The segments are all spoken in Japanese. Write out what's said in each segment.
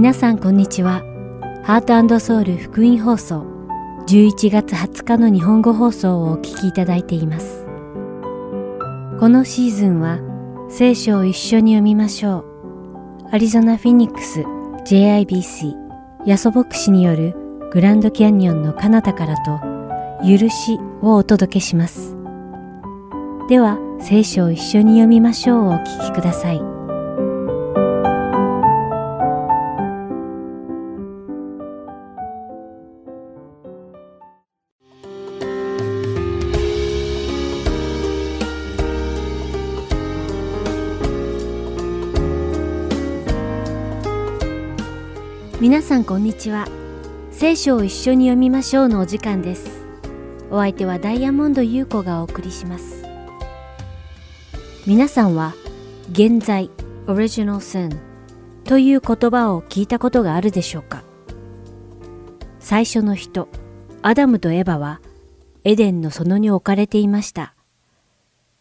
皆さんこんにちは。ハートソウル福音放送11月20日の日本語放送をお聞きいただいています。このシーズンは聖書を一緒に読みましょう。アリゾナ・フィニックス JIBC ヤソ牧師によるグランドキャニオンの彼方からと許しをお届けします。では聖書を一緒に読みましょうをお聞きください。皆さんこんにちは。聖書を一緒に読みましょうのお時間です。お相手はダイヤモンド優子がお送りします。皆さんは現在 original sin という言葉を聞いたことがあるでしょうか？最初の人、アダムとエバはエデンの園に置かれていました。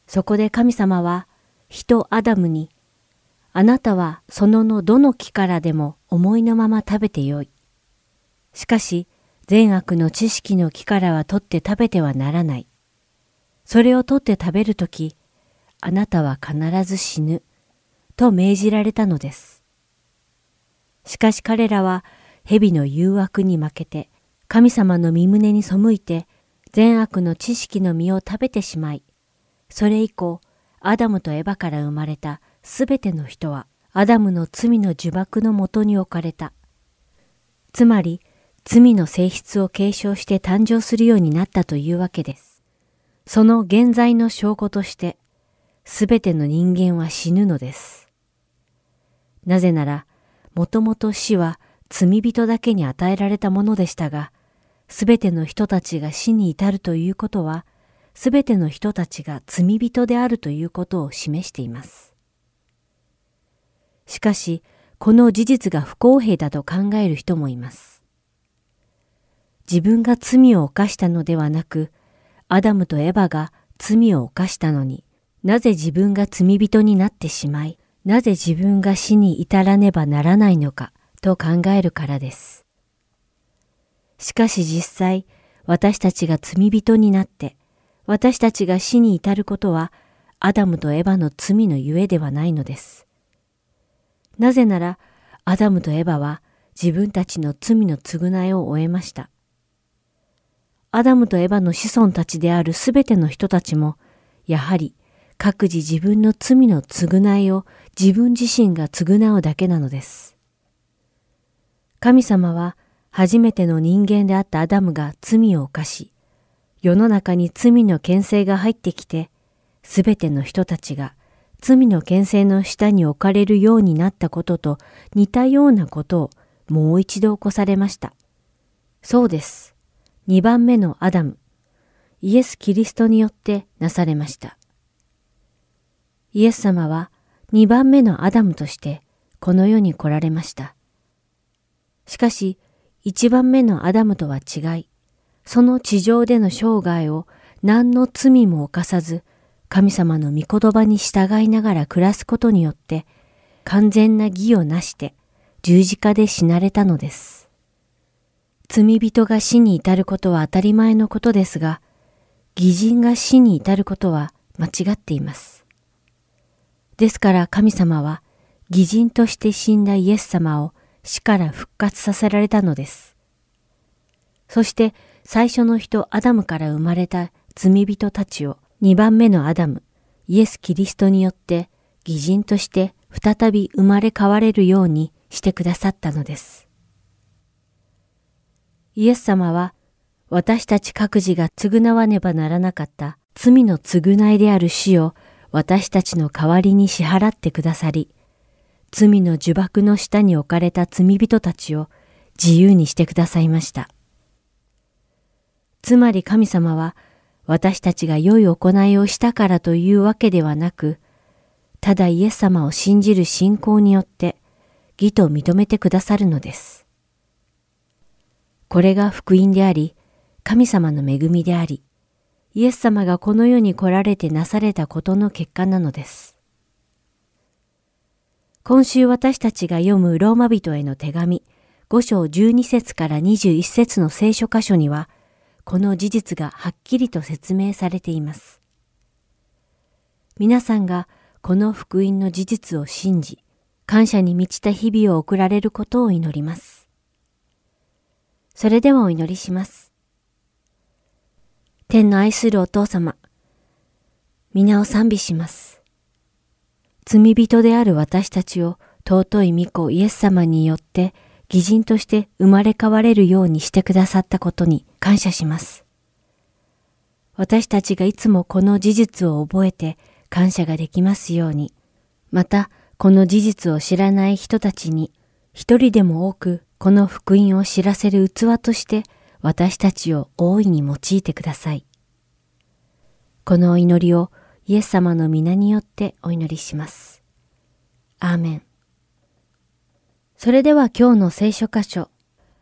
そこで神様は人アダムにあなたは園のどの木からでも思いのまま食べてよい。しかし、善悪の知識の木からは取って食べてはならない。それを取って食べるとき、あなたは必ず死ぬ。と命じられたのです。しかし彼らは蛇の誘惑に負けて、神様の身胸に背いて、善悪の知識の実を食べてしまい、それ以降、アダムとエバから生まれたすべての人はアダムの罪の呪縛のもとに置かれた。つまり、罪の性質を継承して誕生するようになったというわけです。その現在の証拠として、すべての人間は死ぬのです。なぜなら、もともと死は罪人だけに与えられたものでしたが、すべての人たちが死に至るということは、すべての人たちが罪人であるということを示しています。しかし、この事実が不公平だと考える人もいます。自分が罪を犯したのではなく、アダムとエバが罪を犯したのに、なぜ自分が罪人になってしまい、なぜ自分が死に至らねばならないのかと考えるからです。しかし実際、私たちが罪人になって、私たちが死に至ることは、アダムとエバの罪のゆえではないのです。なぜなら、アダムとエバは自分たちの罪の償いを終えました。アダムとエバの子孫たちであるすべての人たちも、やはり各自自分の罪の償いを自分自身が償うだけなのです。神様は初めての人間であったアダムが罪を犯し、世の中に罪の牽制が入ってきて、すべての人たちが罪の牽制の下に置かれるようになったことと似たようなことをもう一度起こされました。そうです。二番目のアダム、イエス・キリストによってなされました。イエス様は二番目のアダムとしてこの世に来られました。しかし、一番目のアダムとは違い、その地上での生涯を何の罪も犯さず、神様の御言葉に従いながら暮らすことによって、完全な義をなして十字架で死なれたのです。罪人が死に至ることは当たり前のことですが、義人が死に至ることは間違っています。ですから神様は義人として死んだイエス様を死から復活させられたのです。そして最初の人アダムから生まれた罪人たちを二番目のアダム、イエス・キリストによって義人として再び生まれ変われるようにしてくださったのです。イエス様は私たち各自が償わねばならなかった罪の償いである死を私たちの代わりに支払ってくださり、罪の呪縛の下に置かれた罪人たちを自由にしてくださいました。つまり神様は私たちが良い行いをしたからというわけではなく、ただイエス様を信じる信仰によって義と認めてくださるのです。これが福音であり、神様の恵みであり、イエス様がこの世に来られてなされたことの結果なのです。今週私たちが読むローマ人への手紙、5章12節から21節の聖書箇所には、この事実がはっきりと説明されています。皆さんがこの福音の事実を信じ、感謝に満ちた日々を送られることを祈ります。それではお祈りします。天の愛するお父様、皆を賛美します。罪人である私たちを尊い御子イエス様によって義人として生まれ変われるようにしてくださったことに感謝します。私たちがいつもこの事実を覚えて感謝ができますように、またこの事実を知らない人たちに一人でも多くこの福音を知らせる器として私たちを大いに用いてください。このお祈りをイエス様の皆によってお祈りします。アーメン。それでは今日の聖書箇所、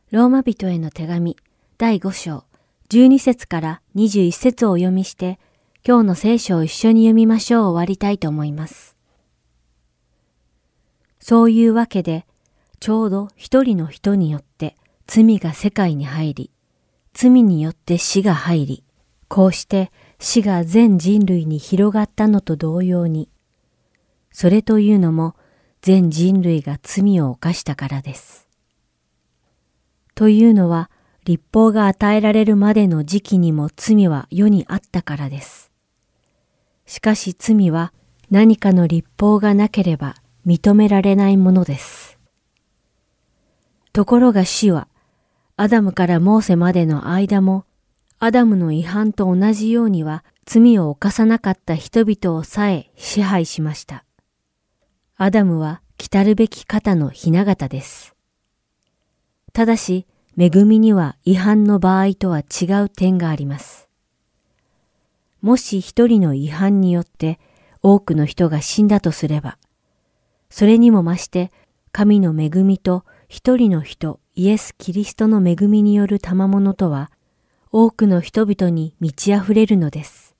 ローマ人への手紙第5章12節から21節をお読みして、今日の聖書を一緒に読みましょう終わりたいと思います。そういうわけで、ちょうど一人の人によって罪が世界に入り、罪によって死が入り、こうして死が全人類に広がったのと同様に、それというのも全人類が罪を犯したからです。というのは、立法が与えられるまでの時期にも罪は世にあったからです。しかし罪は何かの立法がなければ認められないものです。ところが死は、アダムからモーセまでの間も、アダムの違反と同じようには罪を犯さなかった人々をさえ支配しました。アダムは来たるべき方のひな形です。ただし、恵みには違反の場合とは違う点があります。もし一人の違反によって多くの人が死んだとすれば、それにも増して神の恵みと一人の人イエス・キリストの恵みによる賜物とは多くの人々に満ち溢れるのです。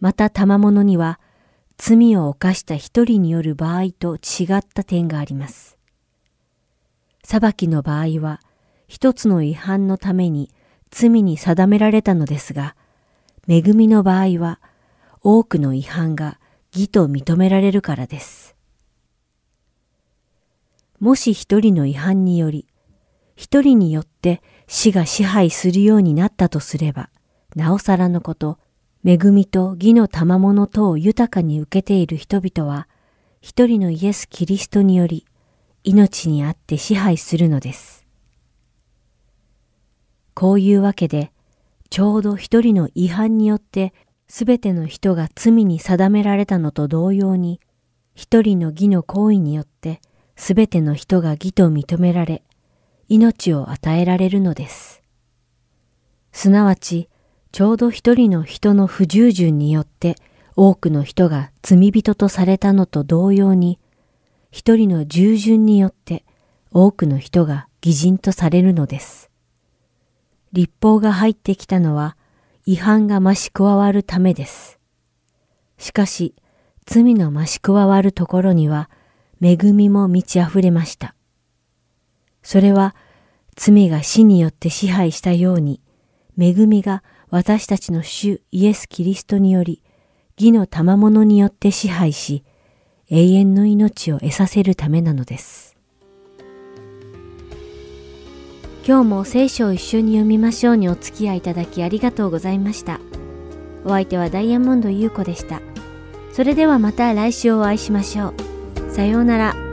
また賜物には罪を犯した一人による場合と違った点があります。裁きの場合は、一つの違反のために罪に定められたのですが、恵みの場合は、多くの違反が義と認められるからです。もし一人の違反により、一人によって死が支配するようになったとすれば、なおさらのこと、恵みと義の賜物等を豊かに受けている人々は、一人のイエス・キリストにより、命にあって支配するのです。こういうわけで、ちょうど一人の違反によってすべての人が罪に定められたのと同様に、一人の義の行為によってすべての人が義と認められ、命を与えられるのです。すなわち、ちょうど一人の人の不従順によって多くの人が罪人とされたのと同様に、一人の従順によって多くの人が偽人とされるのです。立法が入ってきたのは違反が増し加わるためです。しかし、罪の増し加わるところには恵みも満ち溢れました。それは罪が死によって支配したように、恵みが私たちの主イエス・キリストにより、義の賜物によって支配し、永遠の命を得させるためなのです。今日も聖書を一緒に読みましょうにお付き合いいただきありがとうございました。お相手はダイヤモンド優子でした。それではまた来週お会いしましょう。さようなら。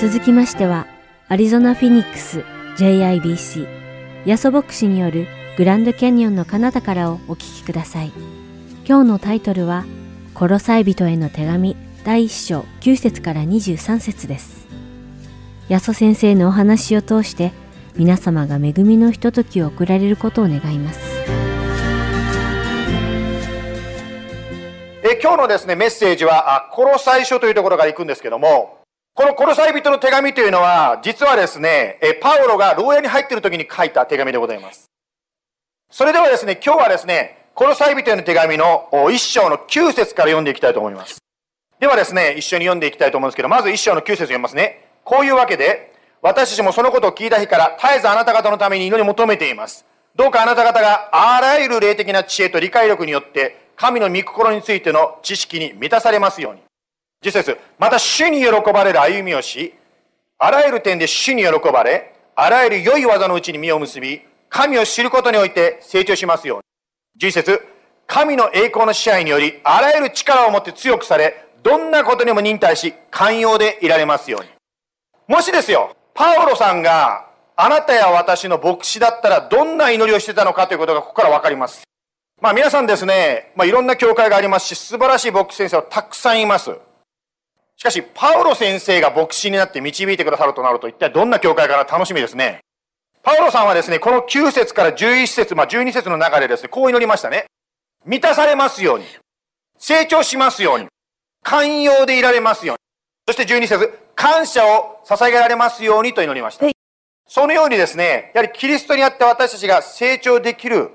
続きましては、アリゾナ・フィニックス JIBC ヤソ牧師によるグランドキャニオンの彼方からをお聞きください。今日のタイトルは、コロサイ人への手紙第1章9節から23節です。ヤソ先生のお話を通して、皆様が恵みのひとときを送られることを願います。え今日のですね、メッセージは、あコロサイ書というところから行くんですけども、このコロサイ人の手紙というのは、実はですね、えパウロが牢屋に入っている時に書いた手紙でございます。それではですね、今日はですね、コロサイ人への手紙のお一章の9節から読んでいきたいと思います。ではですね、一緒に読んでいきたいと思うんですけど、まず一章の9節読みますね。こういうわけで、私たちもそのことを聞いた日から絶えずあなた方のために祈り求めています。どうかあなた方があらゆる霊的な知恵と理解力によって、神の御心についての知識に満たされますように。実節、また主に喜ばれる歩みをし、あらゆる点で主に喜ばれ、あらゆる良い技のうちに実を結び、神を知ることにおいて成長しますように。11節神の栄光の支配により、あらゆる力を持って強くされ、どんなことにも忍耐し、寛容でいられますように。もしですよ、パウロさんがあなたや私の牧師だったらどんな祈りをしてたのかということがここからわかります。まあ皆さんですね、まあいろんな教会がありますし、素晴らしい牧師先生はたくさんいます。しかし、パウロ先生が牧師になって導いてくださるとなると、一体どんな教会かな？楽しみですね。パウロさんはですね、この9節から11節、まあ12節の中でですね、こう祈りましたね。満たされますように。成長しますように。寛容でいられますように。そして12節感謝を捧げられますようにと祈りました。そのようにですね、やはりキリストにあって私たちが成長できる、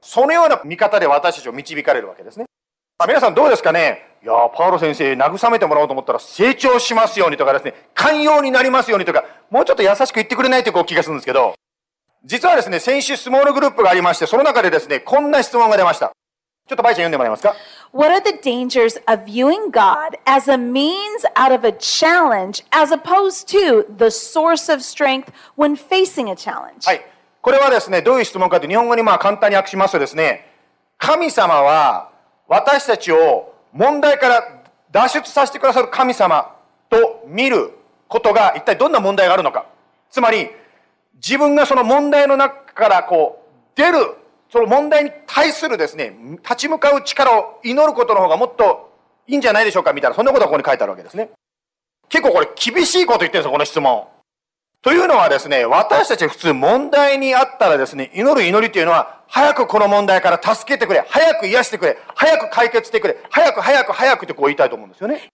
そのような見方で私たちを導かれるわけですね。まあ、皆さんどうですかね？いやーパウロ先生慰めてもらおうと思ったら成長しますようにとかですね、寛容になりますようにとか、もうちょっと優しく言ってくれないという気がするんですけど、実はですね、先週スモールグループがありまして、その中でですね、こんな質問が出ました。ちょっとバイちゃん読んでもらえますか？What are the dangers of viewing God as a means out of a challenge as opposed to the source of strength when facing a challenge? はい。これはですね、どういう質問かというと日本語にまあ簡単に訳しますとですね、神様は私たちを問題から脱出させてくださる神様と見ることが一体どんな問題があるのか。つまり、自分がその問題の中からこう出る、その問題に対するですね、立ち向かう力を祈ることの方がもっといいんじゃないでしょうかみたいな、そんなことがここに書いてあるわけですね。結構これ厳しいこと言ってるんですよ、この質問。というのはですね、私たち普通問題にあったらですね、祈る祈りというのは、早くこの問題から助けてくれ、早く癒してくれ、早く解決してくれ、早く早く早くってこう言いたいと思うんですよね。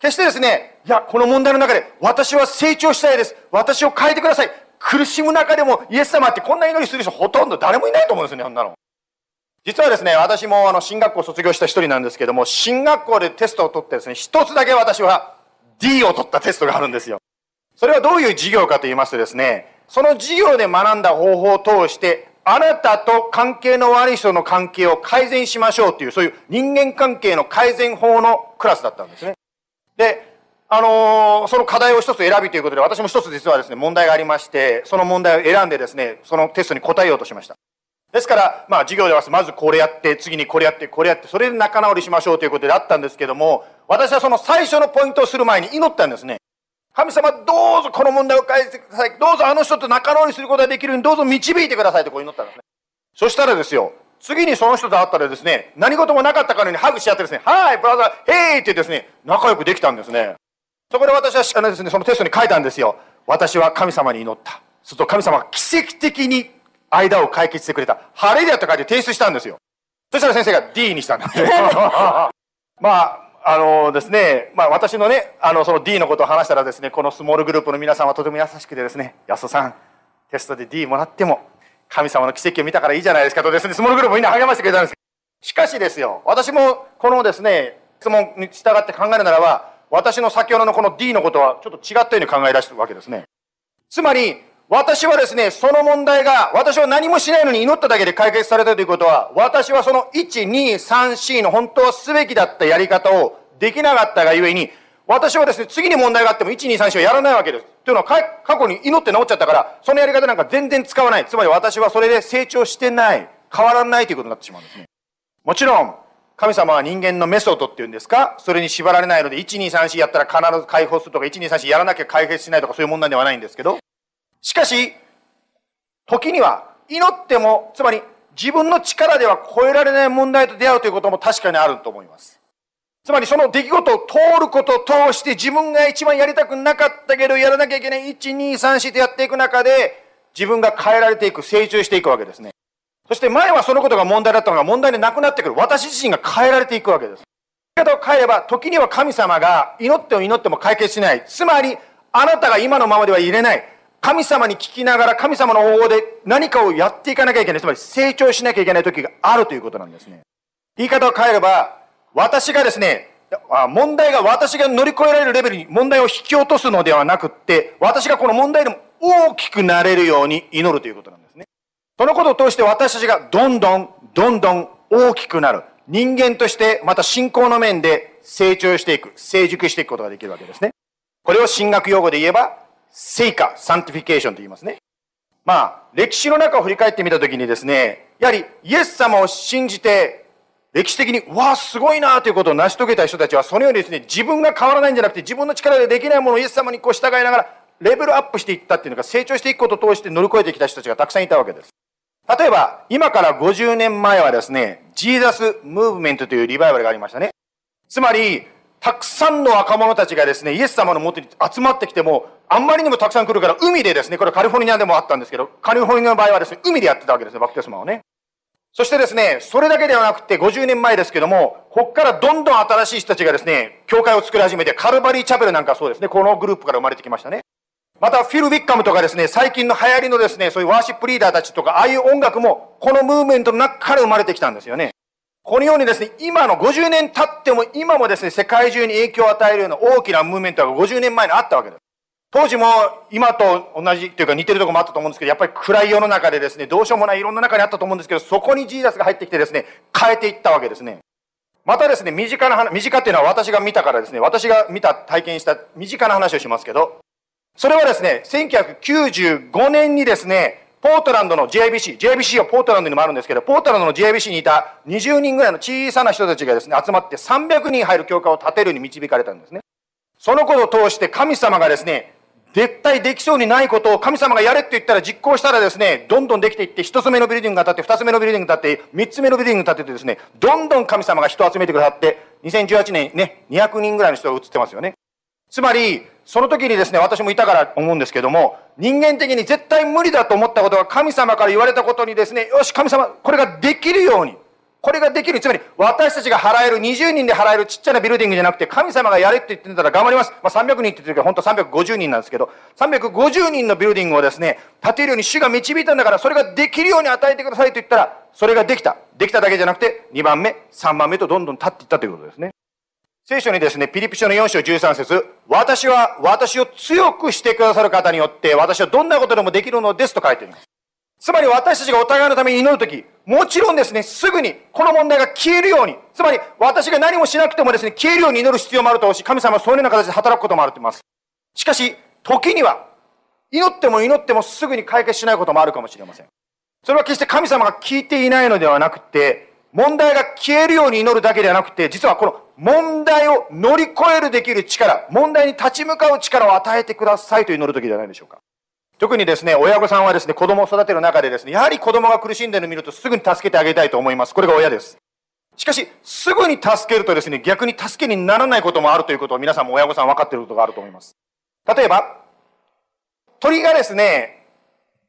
決してですね、いや、この問題の中で私は成長したいです。私を変えてください。苦しむ中でもイエス様ってこんな祈りする人ほとんど誰もいないと思うんですよね、そんなの。実はですね、私もあの、進学校卒業した一人なんですけども、進学校でテストを取ってですね、一つだけ私は D を取ったテストがあるんですよ。それはどういう授業かと言いますとですね、その授業で学んだ方法を通して、あなたと関係の悪い人の関係を改善しましょうという、そういう人間関係の改善法のクラスだったんですね。で、あのーその課題を一つ選びということで、私も一つ実はですね、問題がありまして、その問題を選んでですね、そのテストに答えようとしました。ですから、まあ、授業ではまずこれやって、次にこれやって、これやって、それで仲直りしましょうということであったんですけども、私はその最初のポイントをする前に祈ったんですね。神様、どうぞこの問題を返してください。どうぞあの人と仲直りすることができるように、どうぞ導いてくださいとこう祈ったんですね。そしたらですよ、次にその人と会ったらですね、何事もなかったかのようにハグし合ってですね、はい、ブラザー、ヘイってですね、仲良くできたんですね。そこで私はあのですね、そのテストに書いたんですよ。私は神様に祈った。すると神様が奇跡的に間を解決してくれた。晴れだと書いて提出したんですよ。そしたら先生が D にしたんですね。まあ、あのですね、まあ私のね、あのその D のことを話したらですね、このスモールグループの皆さんはとても優しくてですね、安田さん、テストで D もらっても、神様の奇跡を見たからいいじゃないですかとですね、スモールグループみんな励ましてくれたんです。しかしですよ、私もこのですね、質問に従って考えるならば、私の先ほどのこの D のことはちょっと違ったように考え出してるわけですね。つまり、私はですね、その問題が、私は何もしないのに祈っただけで解決されたということは、私はその1、2、3、4の本当はすべきだったやり方をできなかったがゆえに、私はですね、次に問題があっても1、2、3、4はやらないわけです。というのは、過去に祈って治っちゃったから、そのやり方なんか全然使わない。つまり私はそれで成長してない。変わらないということになってしまうんですね。もちろん、神様は人間のメソッドっていうんですか？それに縛られないので、1234やったら必ず解放するとか、1234やらなきゃ解決しないとかそういう問題ではないんですけど、しかし、時には祈っても、つまり自分の力では超えられない問題と出会うということも確かにあると思います。つまりその出来事を通ることを通して自分が一番やりたくなかったけどやらなきゃいけない1、2、3、4とやっていく中で自分が変えられていく、成長していくわけですね。そして前はそのことが問題だったのが問題でなくなってくる。私自身が変えられていくわけです。けど変えれば時には神様が祈っても祈っても解決しない。つまりあなたが今のままではいれない。神様に聞きながら神様の方法で何かをやっていかなきゃいけない。つまり成長しなきゃいけない時があるということなんですね。言い方を変えれば、私がですね、問題が私が乗り越えられるレベルに問題を引き落とすのではなくって、私がこの問題でも大きくなれるように祈るということなんですね。そのことを通して私たちがどんどん、どんどん大きくなる。人間として、また信仰の面で成長していく、成熟していくことができるわけですね。これを神学用語で言えば、聖化、sanctification と言いますね。まあ、歴史の中を振り返ってみたときにですね、やはりイエス様を信じて、歴史的に、わあ、すごいなということを成し遂げた人たちは、そのようにですね、自分が変わらないんじゃなくて、自分の力でできないものをイエス様にこう従いながら、レベルアップしていったっていうのが、成長していくことを通して乗り越えてきた人たちがたくさんいたわけです。例えば、今から50年前はですね、ジーザス・ムーブメントというリバイバルがありましたね。つまり、たくさんの若者たちがですね、イエス様のもとに集まってきても、あんまりにもたくさん来るから、海でですね、これカリフォルニアでもあったんですけど、カリフォルニアの場合はですね、海でやってたわけですね、バクテスマをね。そしてですね、それだけではなくて、50年前ですけども、ここからどんどん新しい人たちがですね、教会を作り始めて、カルバリーチャペルなんかそうですね、このグループから生まれてきましたね。また、フィル・ウィッカムとかですね、最近の流行りのですね、そういうワーシップリーダーたちとか、ああいう音楽も、このムーブメントの中から生まれてきたんですよね。このようにですね、今の50年経っても今もですね、世界中に影響を与えるような大きなムーブメントが50年前にあったわけです。当時も今と同じというか似てるとこもあったと思うんですけど、やっぱり暗い世の中でですね、どうしようもないいろんな中にあったと思うんですけど、そこにジーザスが入ってきてですね、変えていったわけですね。またですね、身近な話、身近っていうのは私が見たからですね、私が見た、体験した身近な話をしますけど、それはですね、1995年にですね、ポートランドの JBC、JBC はポートランドにもあるんですけど、ポートランドの JBC にいた20人ぐらいの小さな人たちがですね、集まって300人入る教会を建てるに導かれたんですね。そのことを通して神様がですね、絶対できそうにないことを神様がやれって言ったら実行したらですね、どんどんできていって、一つ目のビルディングが建って、二つ目のビルディングが建って、三つ目のビルディングが建ててですね、どんどん神様が人を集めてくださって、2018年ね、200人ぐらいの人が映ってますよね。つまり、その時にですね、私もいたから思うんですけども、人間的に絶対無理だと思ったことが神様から言われたことにですね、よし、神様、これができるように、これができる。つまり、私たちが払える、20人で払えるちっちゃなビルディングじゃなくて、神様がやれって言ってたら頑張ります。まあ、300人って言ってるけど、本当は350人なんですけど、350人のビルディングをですね、建てるように主が導いたんだから、それができるように与えてくださいと言ったら、それができた。できただけじゃなくて、2番目、3番目とどんどん立っていったということですね。聖書にですね、ピリピ書の4章13節私は私を強くしてくださる方によって、私はどんなことでもできるのですと書いています。つまり私たちがお互いのために祈るとき、もちろんですね、すぐにこの問題が消えるように、つまり私が何もしなくてもですね、消えるように祈る必要もあるとし、神様はそういうような形で働くこともあると思います。しかし、時には、祈っても祈ってもすぐに解決しないこともあるかもしれません。それは決して神様が聞いていないのではなくて、問題が消えるように祈るだけではなくて、実はこの問題を乗り越えるできる力、問題に立ち向かう力を与えてくださいと祈る時ではないでしょうか。特にですね、親御さんはですね、子供を育てる中でですね、やはり子供が苦しんでいるのを見るとすぐに助けてあげたいと思います。これが親です。しかし、すぐに助けるとですね、逆に助けにならないこともあるということを皆さんも親御さん分かっていることがあると思います。例えば、鳥がですね、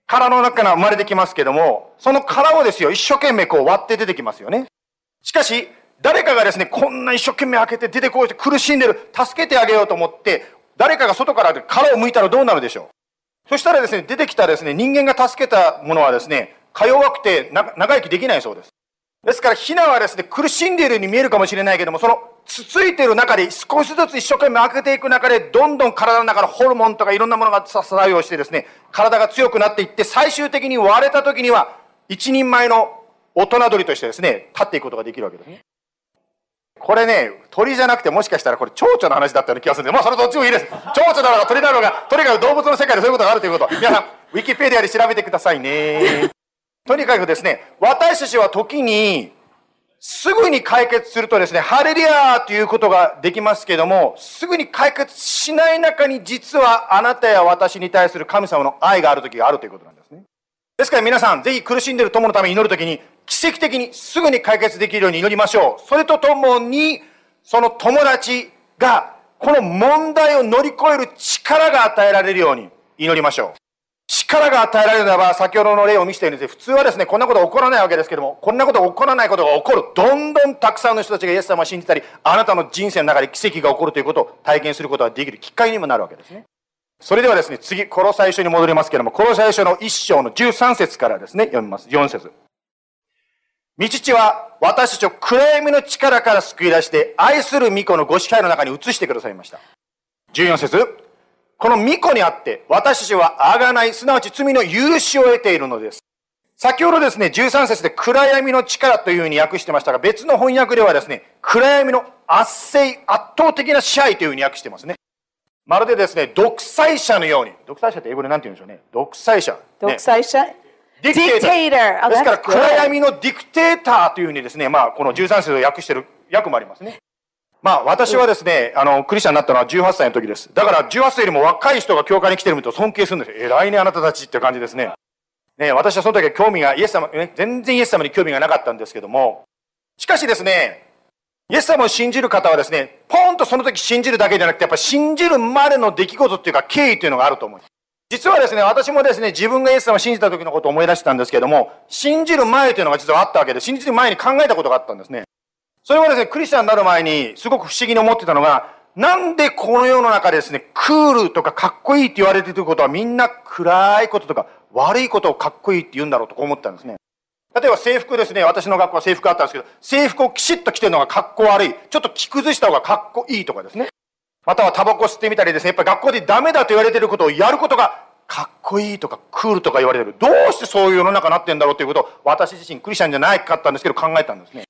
殻の中から生まれてきますけども、その殻をですよ、一生懸命こう割って出てきますよね。しかし、誰かがですね、こんな一生懸命開けて出てこいって苦しんでる、助けてあげようと思って、誰かが外から殻を剥いたらどうなるでしょう？そしたらですね、出てきたですね、人間が助けたものはですね、か弱くて長生きできないそうです。ですから、ヒナはですね、苦しんでいるように見えるかもしれないけども、そのつついてる中で少しずつ一生懸命開けていく中で、どんどん体の中のホルモンとかいろんなものが作用してですね、体が強くなっていって、最終的に割れた時には、一人前の大人鳥としてですね、立っていくことができるわけですね。これね、鳥じゃなくてもしかしたらこれ蝶々の話だったような気がするんで、まあそれどっちもいいです。蝶々だろうが鳥だろうが、とにかく動物の世界でそういうことがあるということ。皆さん、ウィキペディアで調べてくださいね。とにかくですね、私たちは時にすぐに解決するとですね、ハレリアーということができますけども、すぐに解決しない中に実はあなたや私に対する神様の愛がある時があるということなんですね。ですから皆さん、ぜひ苦しんでいる友のために祈るときに、奇跡的にすぐに解決できるように祈りましょう。それとともに、その友達が、この問題を乗り越える力が与えられるように祈りましょう。力が与えられるならば、先ほどの例を見せているんです普通はですね、こんなこと起こらないわけですけども、こんなこと起こらないことが起こる。どんどんたくさんの人たちがイエス様を信じたり、あなたの人生の中で奇跡が起こるということを体験することができるきっかけにもなるわけですね。それではですね、次、この最初に戻りますけども、この最初の一章の13節からですね、読みます。4節道父は私たちを暗闇の力から救い出して、愛する巫女のご支配の中に移してくださいました。14節この巫女にあって、私たちはあがない、すなわち罪の許しを得ているのです。先ほどですね、13節で暗闇の力というふうに訳してましたが、別の翻訳ではですね、暗闇の圧政、圧倒的な支配というふうに訳してますね。まるでですね、独裁者のように、独裁者って英語で何て言うんでしょうね。独裁者。独裁者、ね、ディクテーター。Oh, ですから暗.闇のディクテーターというふうにですね、まあ、この13節を訳している訳もありますね。まあ、私はですね、あの、クリスチャンになったのは18歳の時です。だから、18歳よりも若い人が教会に来てると尊敬するんですよ。偉いね、あなたたちって感じですね。ね、私はその時は興味が、イエス様、ね、全然イエス様に興味がなかったんですけども、しかしですね、イエス様を信じる方はですね、ポンとその時信じるだけじゃなくて、やっぱ信じるまでの出来事っていうか経緯というのがあると思う。実はですね、私もですね、自分がイエス様を信じた時のことを思い出したんですけども、信じる前というのが実はあったわけで、信じる前に考えたことがあったんですね。それはですね、クリスチャンになる前にすごく不思議に思ってたのが、なんでこの世の中ですね、クールとかかっこいいって言われてることはみんな暗いこととか悪いことをかっこいいって言うんだろうと思ったんですね。例えば制服ですね、私の学校は制服あったんですけど、制服をきちっと着てるのがかっこ悪い。ちょっと着崩した方がかっこいいとかですね。またはタバコ吸ってみたりですね、やっぱり学校でダメだと言われてることをやることがかっこいいとかクールとか言われてる。どうしてそういう世の中になってんだろうということを私自身クリスチャンじゃないかったんですけど考えたんですね。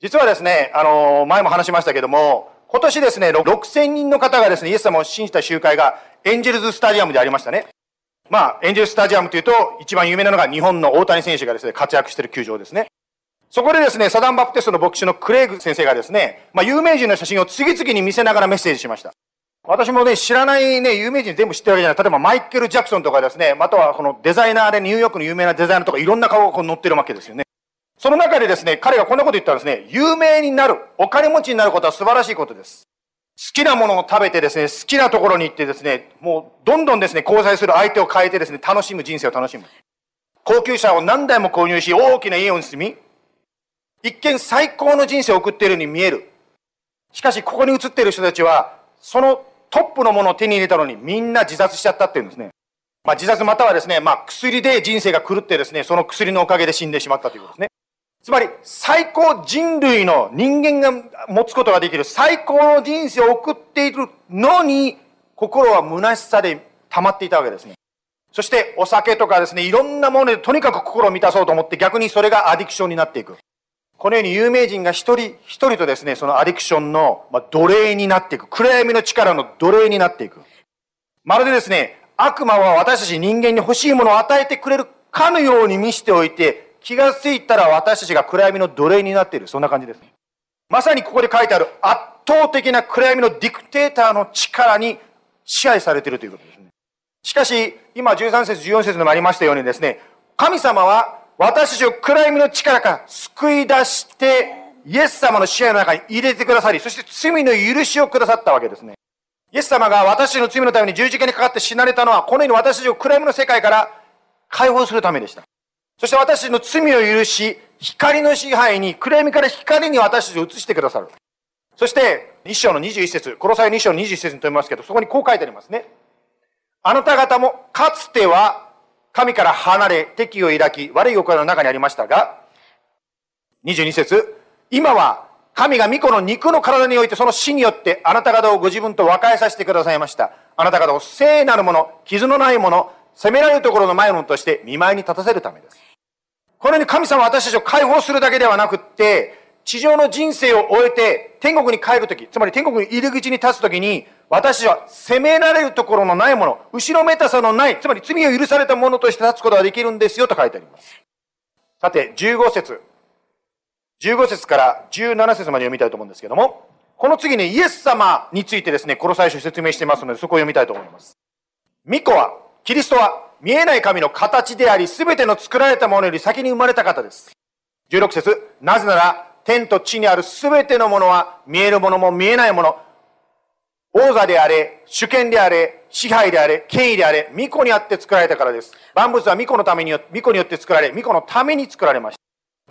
実はですね、あの前も話しましたけども、今年ですね、6000人の方がですね、イエス様を信じた集会がエンジェルズスタジアムでありましたね。まあ、エンジェルスタジアムというと、一番有名なのが日本の大谷選手がですね、活躍している球場ですね。そこでですね、サダンバプテストの牧師のクレイグ先生がですね、まあ、有名人の写真を次々に見せながらメッセージしました。私もね、知らないね、有名人全部知ってるわけじゃない。例えばマイケル・ジャクソンとかですね、またはこのデザイナーでニューヨークの有名なデザイナーとかいろんな顔がこう載ってるわけですよね。その中でですね、彼がこんなこと言ったんですね。有名になる、お金持ちになることは素晴らしいことです。好きなものを食べてですね、好きなところに行ってですね、もうどんどんですね、交際する相手を変えてですね、楽しむ人生を楽しむ。高級車を何台も購入し、大きな家を住み、一見最高の人生を送っているように見える。しかし、ここに映っている人たちは、そのトップのものを手に入れたのに、みんな自殺しちゃったっていうんですね。まあ、自殺またはですね、まあ、薬で人生が狂ってですね、その薬のおかげで死んでしまったということですね。つまり、最高人類の人間が持つことができる最高の人生を送っているのに、心は虚しさで溜まっていたわけですね。そして、お酒とかですね、いろんなものでとにかく心を満たそうと思って逆にそれがアディクションになっていく。このように有名人が一人一人とですね、そのアディクションの、奴隷になっていく。暗闇の力の奴隷になっていく。まるでですね、悪魔は私たち人間に欲しいものを与えてくれるかのように見せておいて、気がついたら私たちが暗闇の奴隷になっている。そんな感じですね。まさにここで書いてある圧倒的な暗闇のディクテーターの力に支配されているということですね。しかし、今13節14節でもありましたようにですね、神様は私たちを暗闇の力から救い出して、イエス様の支配の中に入れてくださり、そして罪の許しをくださったわけですね。イエス様が私たちの罪のために十字架にかかって死なれたのは、このように私たちを暗闇の世界から解放するためでした。そして私の罪を許し、光の支配に、暗闇から光に私たちを移してくださる。そして、一章の21節、この際2章の21節にとりますけど、そこにこう書いてありますね。あなた方もかつては神から離れ敵を抱き悪い行いの中にありましたが、22節今は神が御子の肉の体においてその死によってあなた方をご自分と和解させてくださいました。あなた方を聖なるもの、傷のないもの、責められるところの前のとして見舞いに立たせるためです。このように神様は私たちを解放するだけではなくって、地上の人生を終えて天国に帰るとき、つまり天国に入り口に立つときに、私は責められるところのないもの、後ろめたさのない、つまり罪を許されたものとして立つことができるんですよと書いてあります。さて、15節。15節から17節まで読みたいと思うんですけども、この次にイエス様についてですね、この最初説明してますので、そこを読みたいと思います。巫女は、キリストは、見えない神の形であり、すべての作られたものより先に生まれた方です。16節なぜなら、天と地にあるすべてのものは、見えるものも見えないもの、王座であれ、主権であれ、支配であれ、権威であれ、巫女にあって作られたからです。万物は巫女のためによ、巫女によって作られ、巫女のために作られまし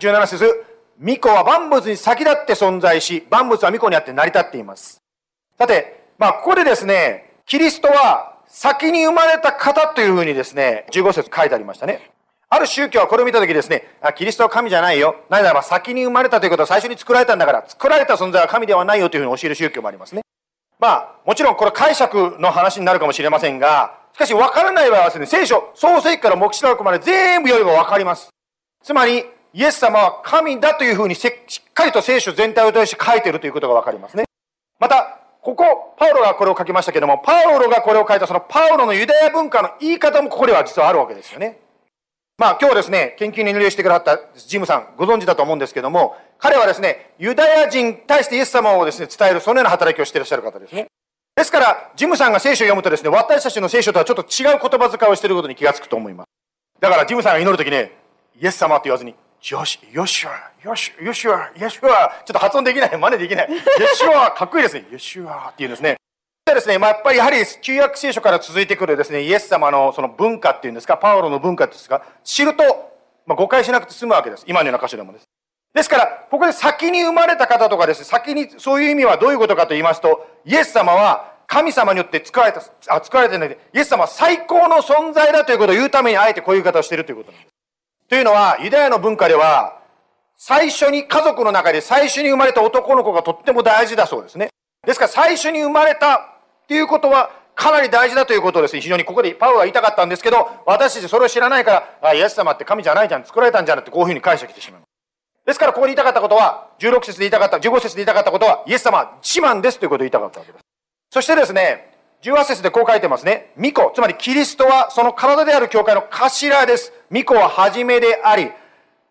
た。17節巫女は万物に先立って存在し、万物は巫女にあって成り立っています。さて、まあ、ここでですね、キリストは先に生まれた方というふうにですね、15節書いてありましたね。ある宗教はこれを見たときですね、あキリストは神じゃないよ。なぜならば先に生まれたということは最初に作られたんだから、作られた存在は神ではないよというふうに教える宗教もありますね。まあ、もちろんこれ解釈の話になるかもしれませんが、しかし分からない場合はですね、聖書、創世記から黙示録まで全部読めば分かります。つまり、イエス様は神だというふうにしっかりと聖書全体を通して書いているということが分かりますね。また、ここ、パウロがこれを書きましたけども、パウロがこれを書いたそのパウロのユダヤ文化の言い方もここでは実はあるわけですよね。まあ今日ですね、研究に入れしてくださったジムさん、ご存知だと思うんですけども、彼はですね、ユダヤ人に対してイエス様をですね、伝えるそのような働きをしていらっしゃる方ですね。ですから、ジムさんが聖書を読むとですね、私たちの聖書とはちょっと違う言葉遣いをしていることに気がつくと思います。だから、ジムさんが祈るときね、イエス様と言わずに、よし、よしわ、よし、よしわ、よしわ、ちょっと発音できない、真似できない。よしわ、かっこいいですね。よしわって言うんですね。でですね、まあ、やっぱりやはり旧約聖書から続いてくるですね、イエス様のその文化っていうんですか、パウロの文化ですか、知ると、まあ、誤解しなくて済むわけです。今のような箇所でもです。ですから、ここで先に生まれた方とかですね、先に、そういう意味はどういうことかと言いますと、イエス様は神様によって作られた、あ、作られてないで、イエス様は最高の存在だということを言うためにあえてこういう言い方をしているということなんです。というのは、ユダヤの文化では、最初に家族の中で最初に生まれた男の子がとっても大事だそうですね。ですから最初に生まれたっていうことはかなり大事だということをですね、非常にここでパウロは言いたかったんですけど、私たちそれを知らないから、あイエス様って神じゃないじゃん、作られたんじゃなくてこういうふうに解釈してしまう。ですからここで言いたかったことは、16節で言いたかった、15節で言いたかったことは、イエス様は一番ですということを言いたかったわけです。そしてですね、18節でこう書いてますね。巫女、つまりキリストはその体である教会の頭です。巫女は初めであり、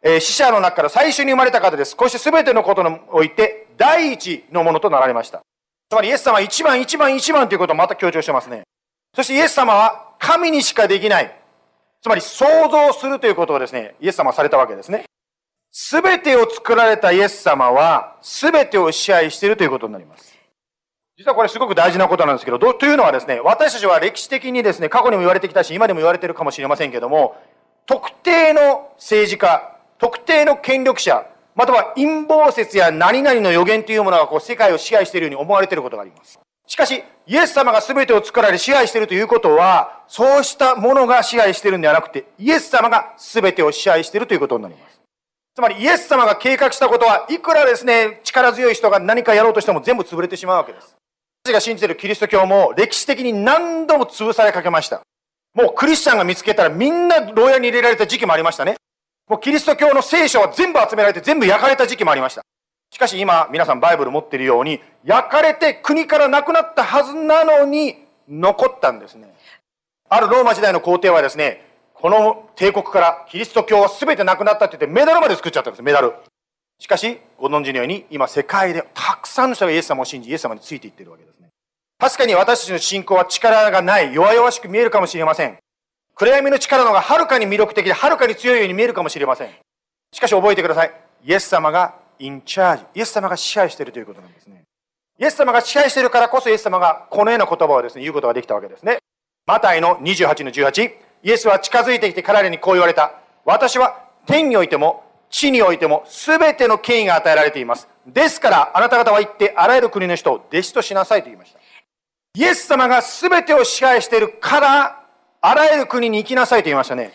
えー死者の中から最初に生まれた方です。こうして全てのことにおいて第一のものとなられました。つまりイエス様は一番一番一番ということをまた強調してますね。そしてイエス様は神にしかできない。つまり創造するということをですね、イエス様はされたわけですね。すべてを作られたイエス様は、すべてを支配しているということになります。実はこれすごく大事なことなんですけど、どというのはですね、私たちは歴史的にですね、過去にも言われてきたし、今でも言われてるかもしれませんけども、特定の政治家、特定の権力者、または陰謀説や何々の予言というものがこう世界を支配しているように思われていることがあります。しかし、イエス様が全てを作られ支配しているということは、そうしたものが支配しているんではなくて、イエス様が全てを支配しているということになります。つまりイエス様が計画したことはいくらですね、力強い人が何かやろうとしても全部潰れてしまうわけです。が信じてるキリスト教も歴史的に何度も潰されかけました。もうクリスチャンが見つけたらみんな牢屋に入れられた時期もありましたね。もうキリスト教の聖書は全部集められて全部焼かれた時期もありました。しかし今皆さんバイブル持ってるように焼かれて国からなくなったはずなのに残ったんですね。あるローマ時代の皇帝はですね、この帝国からキリスト教は全てなくなったって言ってメダルまで作っちゃったんです、メダル。しかし、ご存知のように、今世界でたくさんの人がイエス様を信じ、イエス様についていってるわけです。確かに私たちの信仰は力がない、弱々しく見えるかもしれません。暗闇の力の方がはるかに魅力的で、はるかに強いように見えるかもしれません。しかし覚えてください。イエス様がインチャージ、イエス様が支配しているということなんですね。イエス様が支配しているからこそイエス様がこのような言葉をですね、言うことができたわけですね。マタイの28の18、イエスは近づいてきて彼らにこう言われた。私は天においても地においても全ての権威が与えられています。ですからあなた方は行ってあらゆる国の人を弟子としなさいと言いました。イエス様が全てを支配しているからあらゆる国に行きなさいと言いましたね。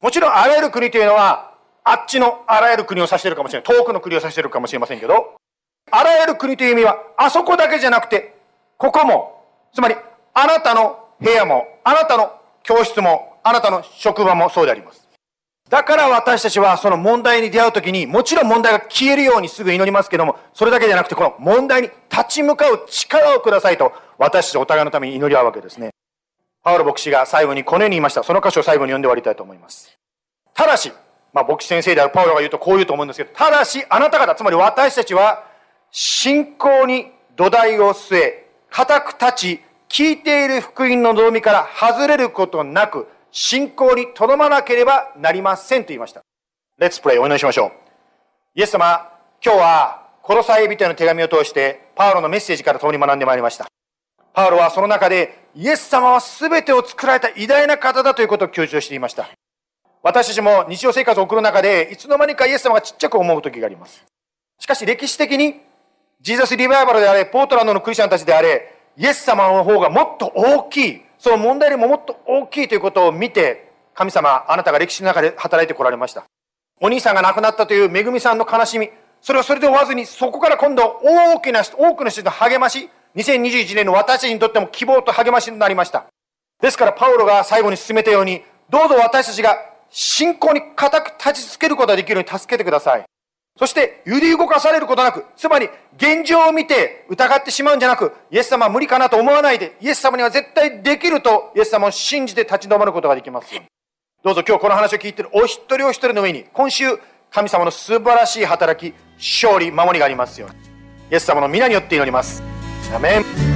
もちろんあらゆる国というのはあっちのあらゆる国を指しているかもしれない。遠くの国を指しているかもしれませんけど、あらゆる国という意味はあそこだけじゃなくて、ここも、つまりあなたの部屋も、あなたの教室も、あなたの職場もそうであります。だから私たちはその問題に出会うときに、もちろん問題が消えるようにすぐ祈りますけども、それだけじゃなくて、この問題に立ち向かう力をくださいと、私たちお互いのために祈り合うわけですね。パウロ牧師が最後にこのように言いました。その箇所を最後に読んで終わりたいと思います。ただし、まあ、牧師先生であるパウロが言うとこう言うと思うんですけど、ただしあなた方、つまり私たちは、信仰に土台を据え、固く立ち、聞いている福音の望みから外れることなく、信仰にとどまなければなりませんと言いました。Let's pray お祈りしましょう。イエス様、今日は、コロサイ人への手紙を通して、パウロのメッセージから共に学んでまいりました。パウロはその中で、イエス様は全てを作られた偉大な方だということを強調していました。私たちも日常生活を送る中で、いつの間にかイエス様がちっちゃく思う時があります。しかし歴史的に、ジーザスリバイバルであれ、ポートランドのクリスチャンたちであれ、イエス様の方がもっと大きい、その問題よりももっと大きいということを見て、神様、あなたが歴史の中で働いてこられました。お兄さんが亡くなったというめぐみさんの悲しみ、それはそれで終わずに、そこから今度大きな人、多くの人の励まし、2021年の私たちにとっても希望と励ましになりました。ですから、パウロが最後に進めたように、どうぞ私たちが信仰に固く立ち続けることができるように助けてください。そして、揺り動かされることなく、つまり、現状を見て疑ってしまうんじゃなく、イエス様は無理かなと思わないで、イエス様には絶対できると、イエス様を信じて立ち止まることができます。どうぞ今日この話を聞いているお一人お一人の上に、今週、神様の素晴らしい働き、勝利、守りがありますように。イエス様の皆によって祈ります。アメン。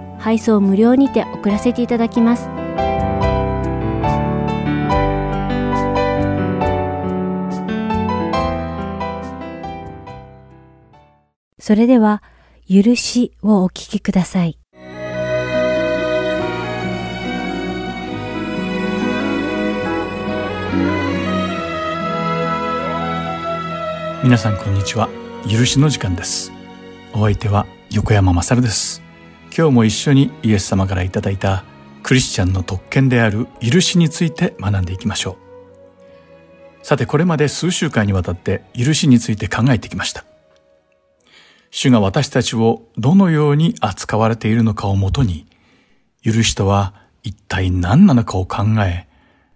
配送無料にて送らせていただきますそれでは、許しをお聞きください。皆さんこんにちは。許しの時間です。お相手は横山まさるです。今日も一緒にイエス様からいただいたクリスチャンの特権である許しについて学んでいきましょう。さてこれまで数週間にわたって許しについて考えてきました。主が私たちをどのように扱われているのかをもとに、許しとは一体何なのかを考え、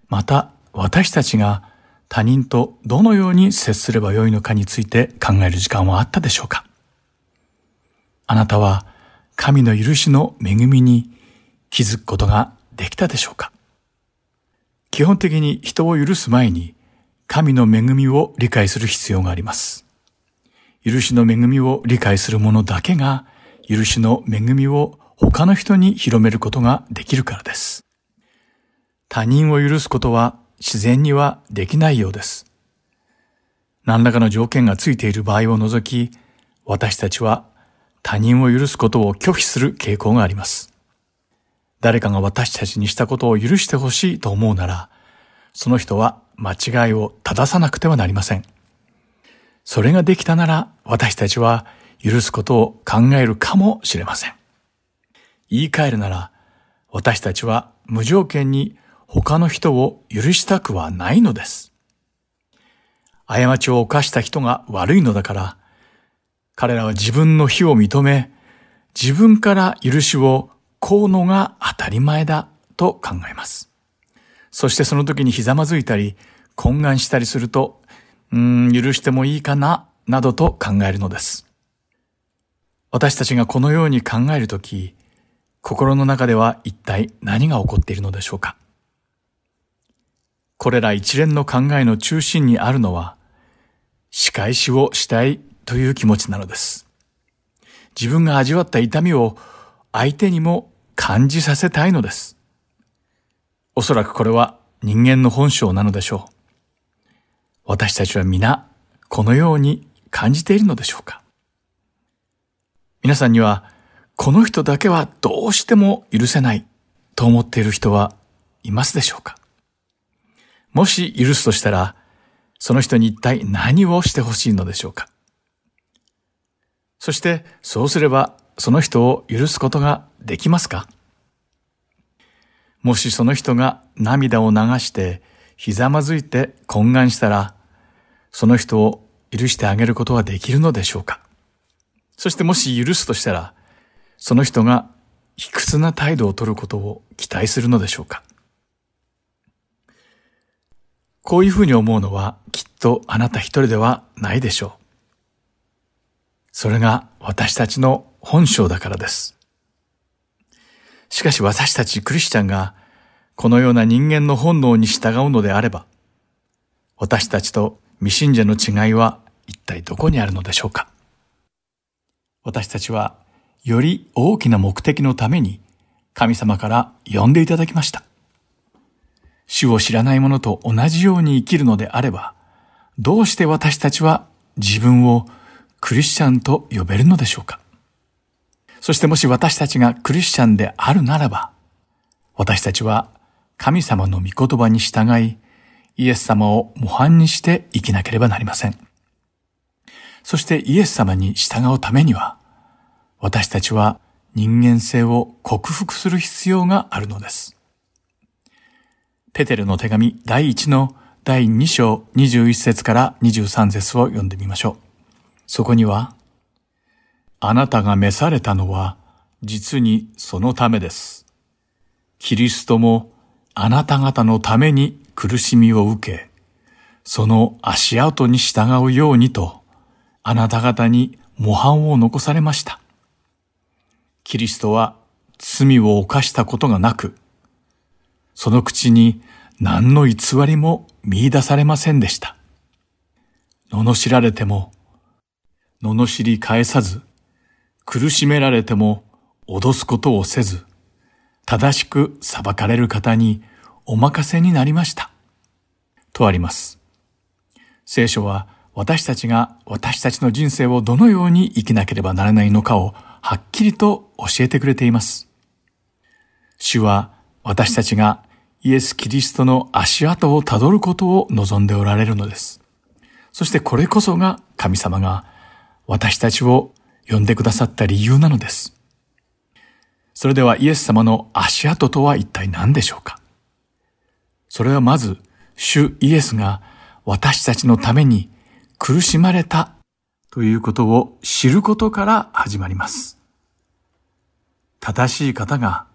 また私たちが他人とどのように接すればよいのかについて考える時間はあったでしょうかあなたは神の許しの恵みに気づくことができたでしょうか？基本的に人を許す前に神の恵みを理解する必要があります。許しの恵みを理解する者だけが許しの恵みを他の人に広めることができるからです。他人を許すことは自然にはできないようです。何らかの条件がついている場合を除き、私たちは他人を許すことを拒否する傾向があります。誰かが私たちにしたことを許してほしいと思うなら、その人は間違いを正さなくてはなりません。それができたなら私たちは許すことを考えるかもしれません。言い換えるなら私たちは無条件に他の人を許したくはないのです。過ちを犯した人が悪いのだから、彼らは自分の非を認め、自分から許しをこうのが当たり前だと考えます。そしてその時にひざまずいたり、懇願したりすると、うーん、許してもいいかな、などと考えるのです。私たちがこのように考えるとき、心の中では一体何が起こっているのでしょうかこれら一連の考えの中心にあるのは、仕返しをしたいという気持ちなのです。自分が味わった痛みを相手にも感じさせたいのです。おそらくこれは人間の本性なのでしょう。私たちは皆このように感じているのでしょうか皆さんにはこの人だけはどうしても許せないと思っている人はいますでしょうかもし許すとしたらその人に一体何をしてほしいのでしょうかそしてそうすればその人を許すことができますか？もしその人が涙を流してひざまずいて懇願したらその人を許してあげることはできるのでしょうか？そしてもし許すとしたら、その人が卑屈な態度を取ることを期待するのでしょうか？こういうふうに思うのはきっとあなた一人ではないでしょう。それが私たちの本性だからです。しかし私たちクリスチャンがこのような人間の本能に従うのであれば、私たちと未信者の違いは一体どこにあるのでしょうか私たちはより大きな目的のために神様から呼んでいただきました。主を知らない者と同じように生きるのであれば、どうして私たちは自分をクリスチャンと呼べるのでしょうか？そしてもし私たちがクリスチャンであるならば、私たちは神様の御言葉に従い、イエス様を模範にして生きなければなりません。そしてイエス様に従うためには、私たちは人間性を克服する必要があるのです。ペテルの手紙第1の第2章21節から23節を読んでみましょう。そこには、あなたが召されたのは実にそのためです。キリストもあなた方のために苦しみを受け、その足跡に従うようにと、あなた方に模範を残されました。キリストは罪を犯したことがなく、その口に何の偽りも見出されませんでした。罵られても、罵り返さず、苦しめられても脅すことをせず、正しく裁かれる方にお任せになりました。とあります。聖書は私たちが私たちの人生をどのように生きなければならないのかをはっきりと教えてくれています。主は私たちがイエス・キリストの足跡をたどることを望んでおられるのです。そしてこれこそが神様が私たちを呼んでくださった理由なのです。それではイエス様の足跡とは一体何でしょうか？それはまず、主イエスが私たちのために苦しまれたということを知ることから始まります。正しい方が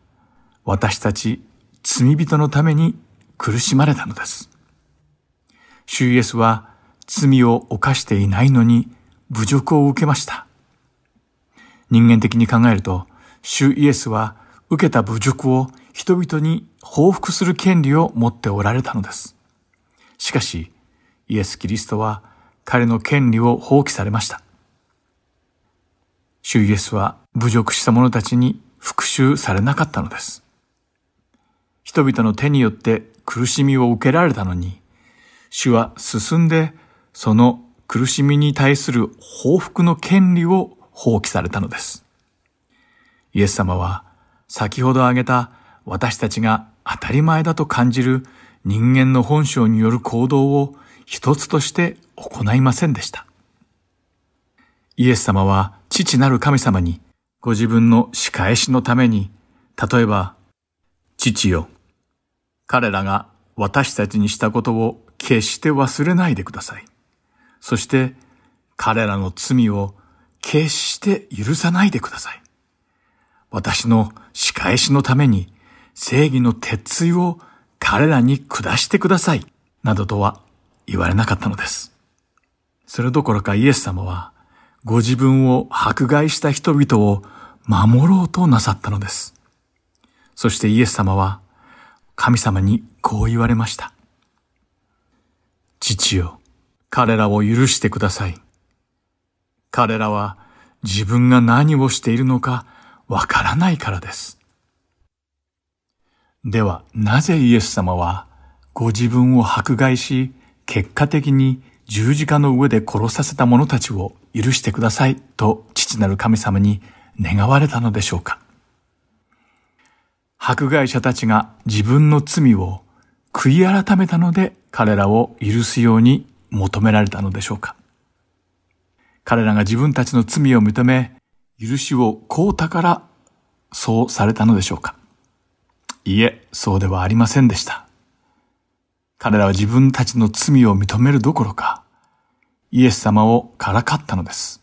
私たち罪人のために苦しまれたのです。主イエスは罪を犯していないのに侮辱を受けました。人間的に考えると、主イエスは受けた侮辱を人々に報復する権利を持っておられたのです。しかし、イエス・キリストは彼の権利を放棄されました。主イエスは侮辱した者たちに復讐されなかったのです。人々の手によって苦しみを受けられたのに、主は進んでその苦しみに対する報復の権利を放棄されたのです。イエス様は先ほど挙げた私たちが当たり前だと感じる人間の本性による行動を一つとして行いませんでした。イエス様は父なる神様にご自分の仕返しのために、例えば、父よ、彼らが私たちにしたことを決して忘れないでください。そして彼らの罪を決して許さないでください。私の仕返しのために正義の鉄槌を彼らに下してください。などとは言われなかったのです。それどころかイエス様はご自分を迫害した人々を守ろうとなさったのです。そしてイエス様は神様にこう言われました。父よ、彼らを許してください。彼らは自分が何をしているのかわからないからです。では、なぜイエス様はご自分を迫害し、結果的に十字架の上で殺させた者たちを許してくださいと父なる神様に願われたのでしょうか迫害者たちが自分の罪を悔い改めたので彼らを許すように求められたのでしょうか？彼らが自分たちの罪を認め、許しをこうたからそうされたのでしょうか？いえ、そうではありませんでした。彼らは自分たちの罪を認めるどころか、イエス様をからかったのです。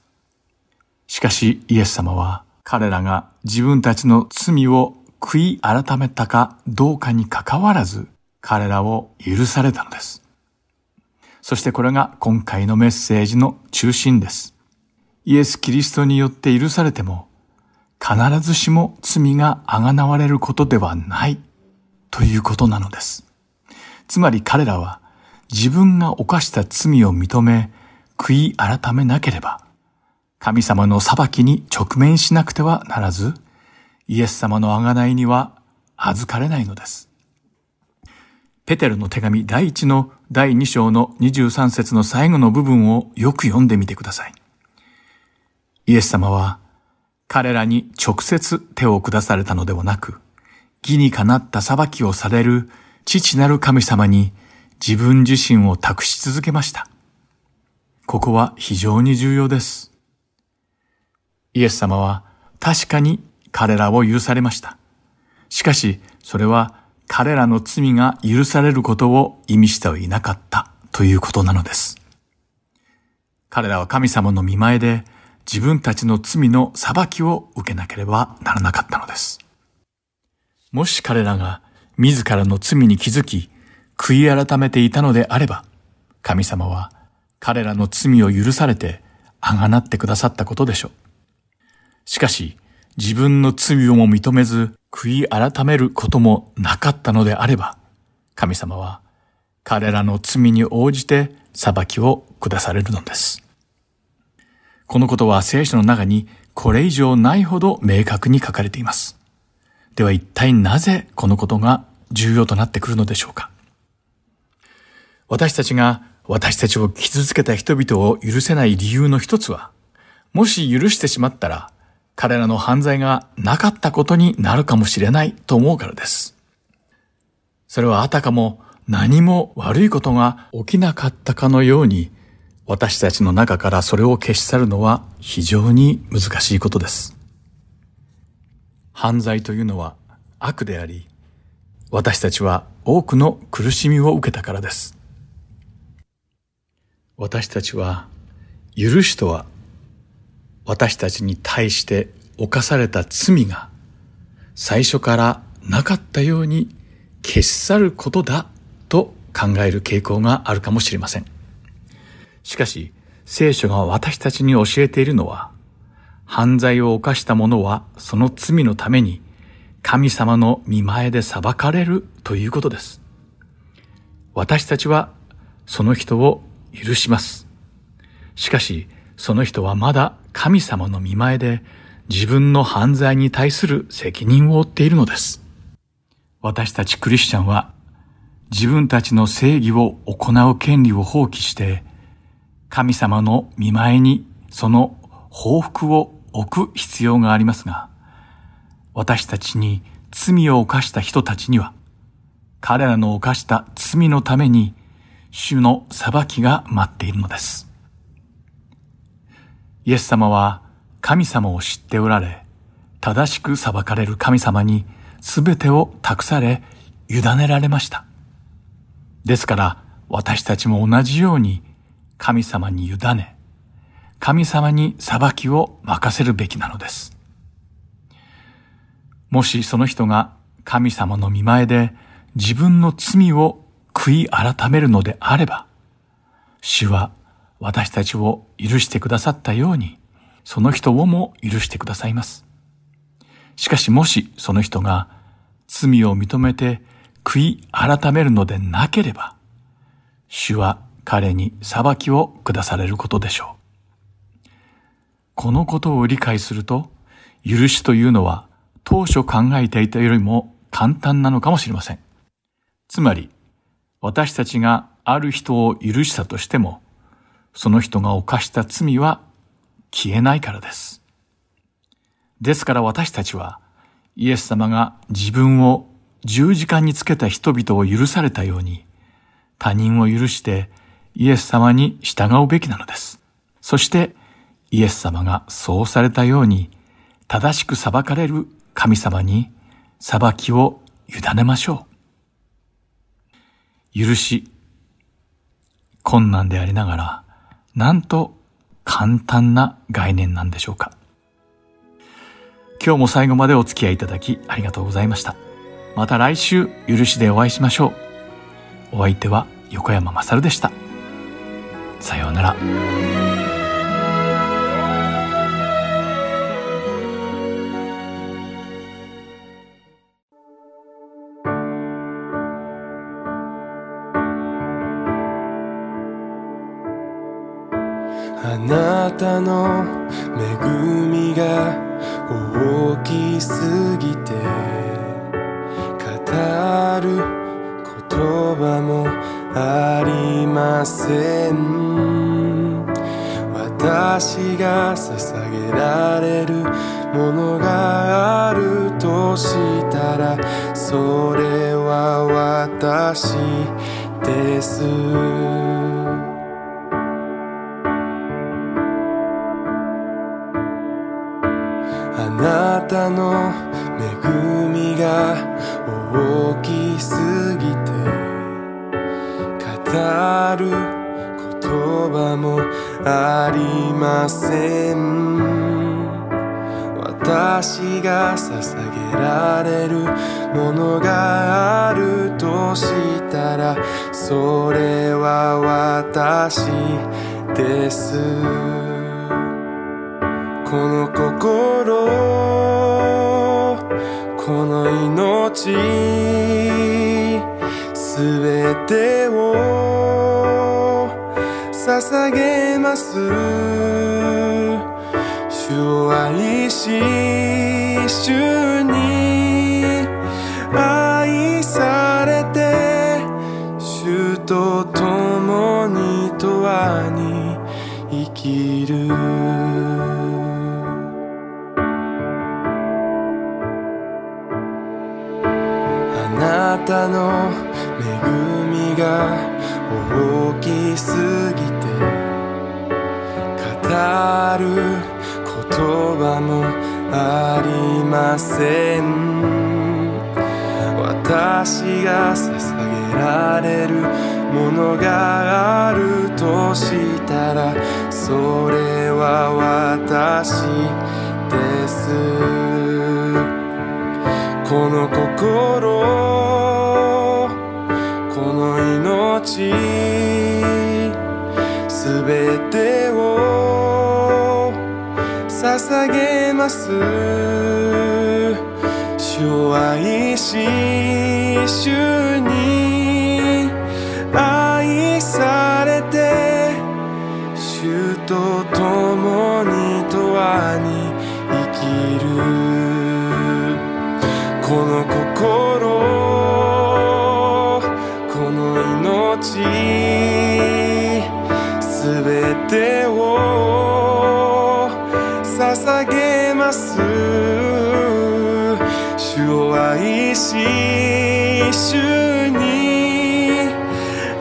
しかしイエス様は彼らが自分たちの罪を悔い改めたかどうかにかかわらず彼らを許されたのです。そしてこれが今回のメッセージの中心です。イエス・キリストによって許されても、必ずしも罪があがなわれることではないということなのです。つまり彼らは自分が犯した罪を認め、悔い改めなければ、神様の裁きに直面しなくてはならず、イエス様の贖いには預かれないのです。ペテルの手紙第一の第二章の23節の最後の部分をよく読んでみてください。イエス様は、彼らに直接手を下されたのではなく、義にかなった裁きをされる父なる神様に自分自身を託し続けました。ここは非常に重要です。イエス様は確かに彼らを許されました。しかし、それは彼らの罪が許されることを意味してはいなかったということなのです。彼らは神様の見前で自分たちの罪の裁きを受けなければならなかったのです。もし彼らが自らの罪に気づき、悔い改めていたのであれば、神様は彼らの罪を許されて、あがなってくださったことでしょう。しかし、自分の罪をも認めず、悔い改めることもなかったのであれば、神様は彼らの罪に応じて裁きを下されるのです。このことは聖書の中にこれ以上ないほど明確に書かれています。では一体なぜこのことが重要となってくるのでしょうか私たちが私たちを傷つけた人々を許せない理由の一つは、もし許してしまったら彼らの犯罪がなかったことになるかもしれないと思うからです。それはあたかも何も悪いことが起きなかったかのように私たちの中からそれを消し去るのは非常に難しいことです。犯罪というのは悪であり、私たちは多くの苦しみを受けたからです。私たちは、許しとは、私たちに対して犯された罪が最初からなかったように消し去ることだと考える傾向があるかもしれません。しかし、聖書が私たちに教えているのは、犯罪を犯した者はその罪のために神様の見前で裁かれるということです。私たちはその人を許します。しかし、その人はまだ神様の見前で自分の犯罪に対する責任を負っているのです。私たちクリスチャンは自分たちの正義を行う権利を放棄して神様の見前にその報復を置く必要がありますが、私たちに罪を犯した人たちには、彼らの犯した罪のために主の裁きが待っているのです。イエス様は神様を知っておられ、正しく裁かれる神様に全てを託され、委ねられました。ですから私たちも同じように神様に委ね、神様に裁きを任せるべきなのです。もしその人が神様の見前で自分の罪を悔い改めるのであれば、主は私たちを許してくださったように、その人をも許してくださいます。しかしもしその人が罪を認めて悔い改めるのでなければ、主は彼に裁きを下されることでしょう。このことを理解すると、許しというのは当初考えていたよりも簡単なのかもしれません。つまり、私たちがある人を許したとしても、その人が犯した罪は消えないからです。ですから私たちは、イエス様が自分を十字架につけた人々を許されたように、他人を許してイエス様に従うべきなのです。そしてイエス様がそうされたように正しく裁かれる神様に裁きを委ねましょう。許し、困難でありながら、なんと簡単な概念なんでしょうか。今日も最後までお付き合いいただきありがとうございました。また来週、許しでお会いしましょう。お相手は横山まさるでした。さようなら。なたの恵みが大きすぎて語る言葉もありません。私が捧げられるものがあるとしたらそれは私です。たの恵みが大きすぎて語る言葉もありません。私が捧げられるものがあるとしたらそれは私です。この心この命すべてを捧げます主を愛し主に愛されて主と共に永遠に生きるたの恵みが大きすぎて語る言葉もありません。私が捧げられるものがあるとしたらそれは私です。この心しすべてを捧げます。主を愛し主に愛命すべてを捧げます。主を愛し主に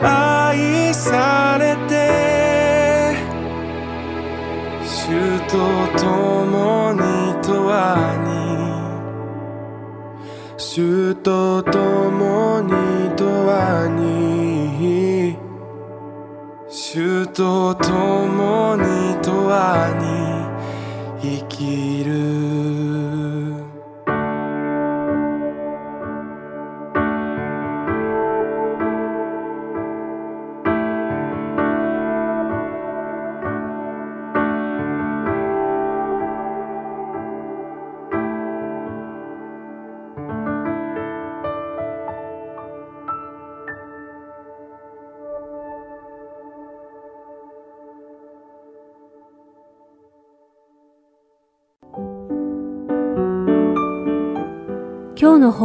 愛されて主と共に永遠に主と共にと共に永遠に